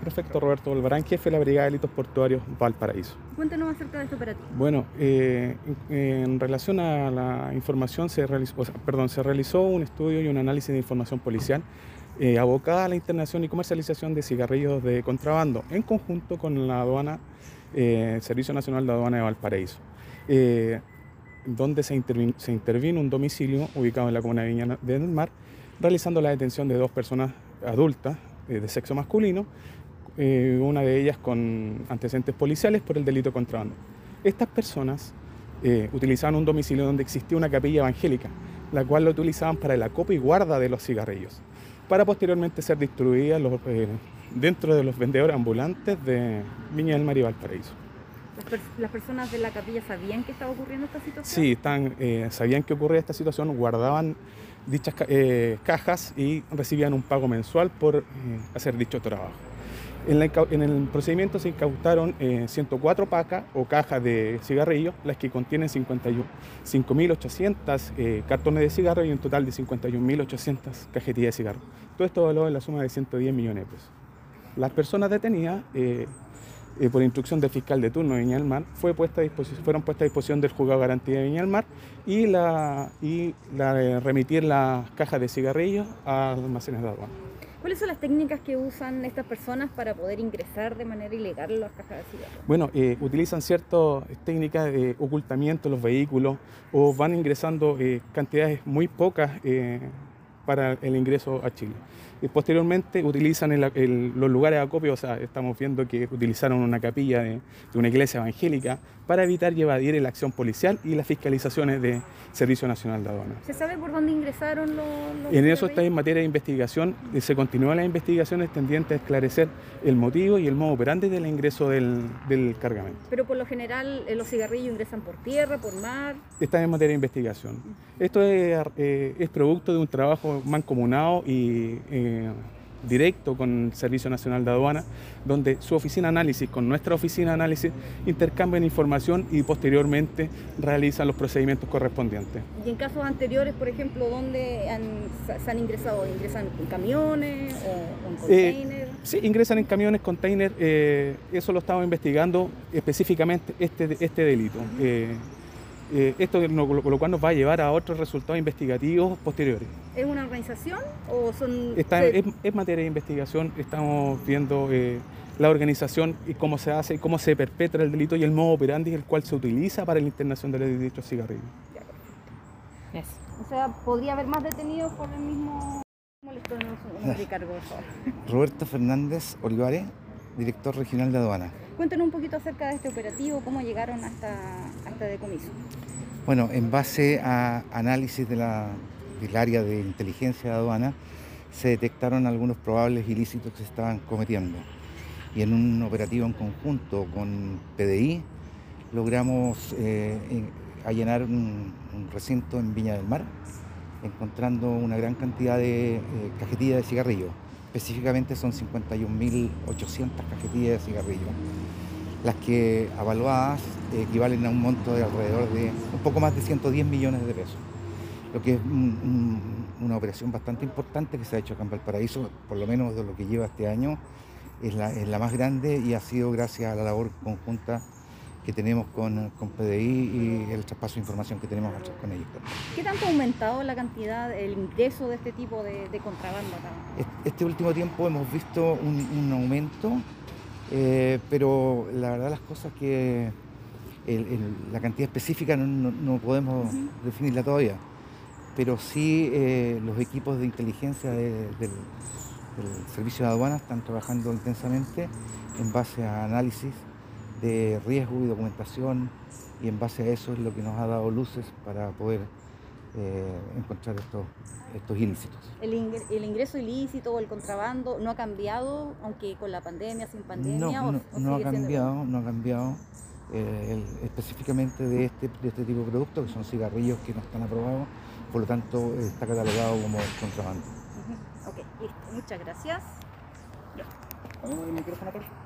Prefecto Roberto Volvarán, jefe de la Brigada de Delitos Portuarios Valparaíso. Cuéntenos acerca de este operativo. Bueno, eh, en, relación a la información, se realizó, o sea, perdón, se realizó un estudio y un análisis de información policial eh, abocada a la internación y comercialización de cigarrillos de contrabando en conjunto con la aduana, eh, Servicio Nacional de Aduana de Valparaíso, eh, donde se intervino un domicilio ubicado en la comuna de Viña del Mar, realizando la detención de dos personas adultas eh, de sexo masculino, eh, una de ellas con antecedentes policiales por el delito de contrabando. Estas personas eh, utilizaban un domicilio donde existía una capilla evangélica, la cual lo utilizaban para el acopio y guarda de los cigarrillos, para posteriormente ser distribuidas los, eh, dentro de los vendedores ambulantes de Viña del Mar y Valparaíso. ¿Las, per- las personas de la capilla sabían que estaba ocurriendo esta situación? Sí, están, sabían que ocurría esta situación, guardaban dichas eh, cajas y recibían un pago mensual por eh, hacer dicho trabajo. En, la en el procedimiento se incautaron eh, 104 pacas o cajas de cigarrillos, las que contienen 51 5.800 eh, cartones de cigarro y un total de 51.800 cajetillas de cigarro. Todo esto valorado en la suma de 110 millones de pesos. Las personas detenidas, eh, eh, por instrucción del fiscal de turno de Viña del Mar, fue puesta a disposición, fueron puestas a disposición del juzgado de garantía de Viña del Mar y, la, y la de remitir las cajas de cigarrillos a almacenes de aduana. ¿Cuáles son las técnicas que usan estas personas para poder ingresar de manera ilegal las cajas de cigarros? Bueno, eh, utilizan ciertas técnicas de ocultamiento de los vehículos o van ingresando eh, cantidades muy pocas eh, para el ingreso a Chile. Y posteriormente utilizan el- el- los lugares de acopio, o sea, estamos viendo que utilizaron una capilla de, de una iglesia evangélica para evitar y evadir la acción policial y las fiscalizaciones de Servicio Nacional de Aduana. ¿Se sabe por dónde ingresaron los, los En eso está en materia de investigación. y Se continúan las investigaciones tendientes a esclarecer el motivo y el modo operandi del ingreso del, del cargamento. Pero por lo general eh, los cigarrillos ingresan por tierra, por mar. Está en materia de investigación. Esto es, eh, es producto de un trabajo mancomunado y eh, directo con el Servicio Nacional de Aduana, donde su oficina análisis con nuestra oficina análisis intercambian información y posteriormente realizan los procedimientos correspondientes. Y en casos anteriores, por ejemplo, ¿dónde han, se han ingresado? ¿Ingresan con camiones o con Eh, containers? Sí, ingresan en camiones, container, eh, eso lo estamos investigando específicamente este, este delito. Eh, esto no- lo, lo cual nos va a llevar a otros resultados investigativos posteriores. ¿Es una organización o son...? Está, se- es, es materia de investigación, estamos viendo eh, la organización y cómo se hace, cómo se perpetra el delito y el modo operandi el cual se utiliza para la internación de dichos cigarrillos. O sea, ¿podría haber más detenidos por el mismo... Molesto, no, no, Ricardo. Roberto Fernández Olivares, director regional de aduana. Cuéntanos un poquito acerca de este operativo, cómo llegaron hasta, hasta decomiso. Bueno, en base a análisis del área de inteligencia de aduana, se detectaron algunos probables ilícitos que se estaban cometiendo. Y en un operativo en conjunto con PDI, logramos eh, en- allanar un, un recinto en Viña del Mar, encontrando una gran cantidad de eh, cajetillas de cigarrillos. Específicamente son 51.800 cajetillas de cigarrillos, las que evaluadas eh, equivalen a un monto de alrededor de un poco más de 110 millones de pesos. Lo que es un- un- una operación bastante importante que se ha hecho acá en Valparaíso, por lo menos de lo que lleva este año, es la, es la más grande y ha sido gracias a la labor conjunta que tenemos con, con PDI y el traspaso de información que tenemos con ellos. ¿Qué tanto ha aumentado la cantidad, el ingreso de este tipo de, de contrabando acá? Este último tiempo hemos visto un, un aumento, eh, pero la verdad las cosas que el- el- la cantidad específica no, no- no podemos definirla todavía, pero sí eh, los equipos de inteligencia de- del, del servicio de aduanas están trabajando intensamente en base a análisis de riesgo y documentación y en base a eso es lo que nos ha dado luces para poder eh, encontrar estos, estos ilícitos. ¿El, ingre- el ingreso ilícito o el contrabando no ha cambiado, aunque con la pandemia, sin pandemia? No, o- no, o no ha siendo cambiado, no ha cambiado. eh, el- específicamente de este, de este tipo de productos, que son cigarrillos que no están aprobados, por lo tanto eh, está catalogado como contrabando. Ok, listo. Muchas gracias. ¿El micrófono, por favor?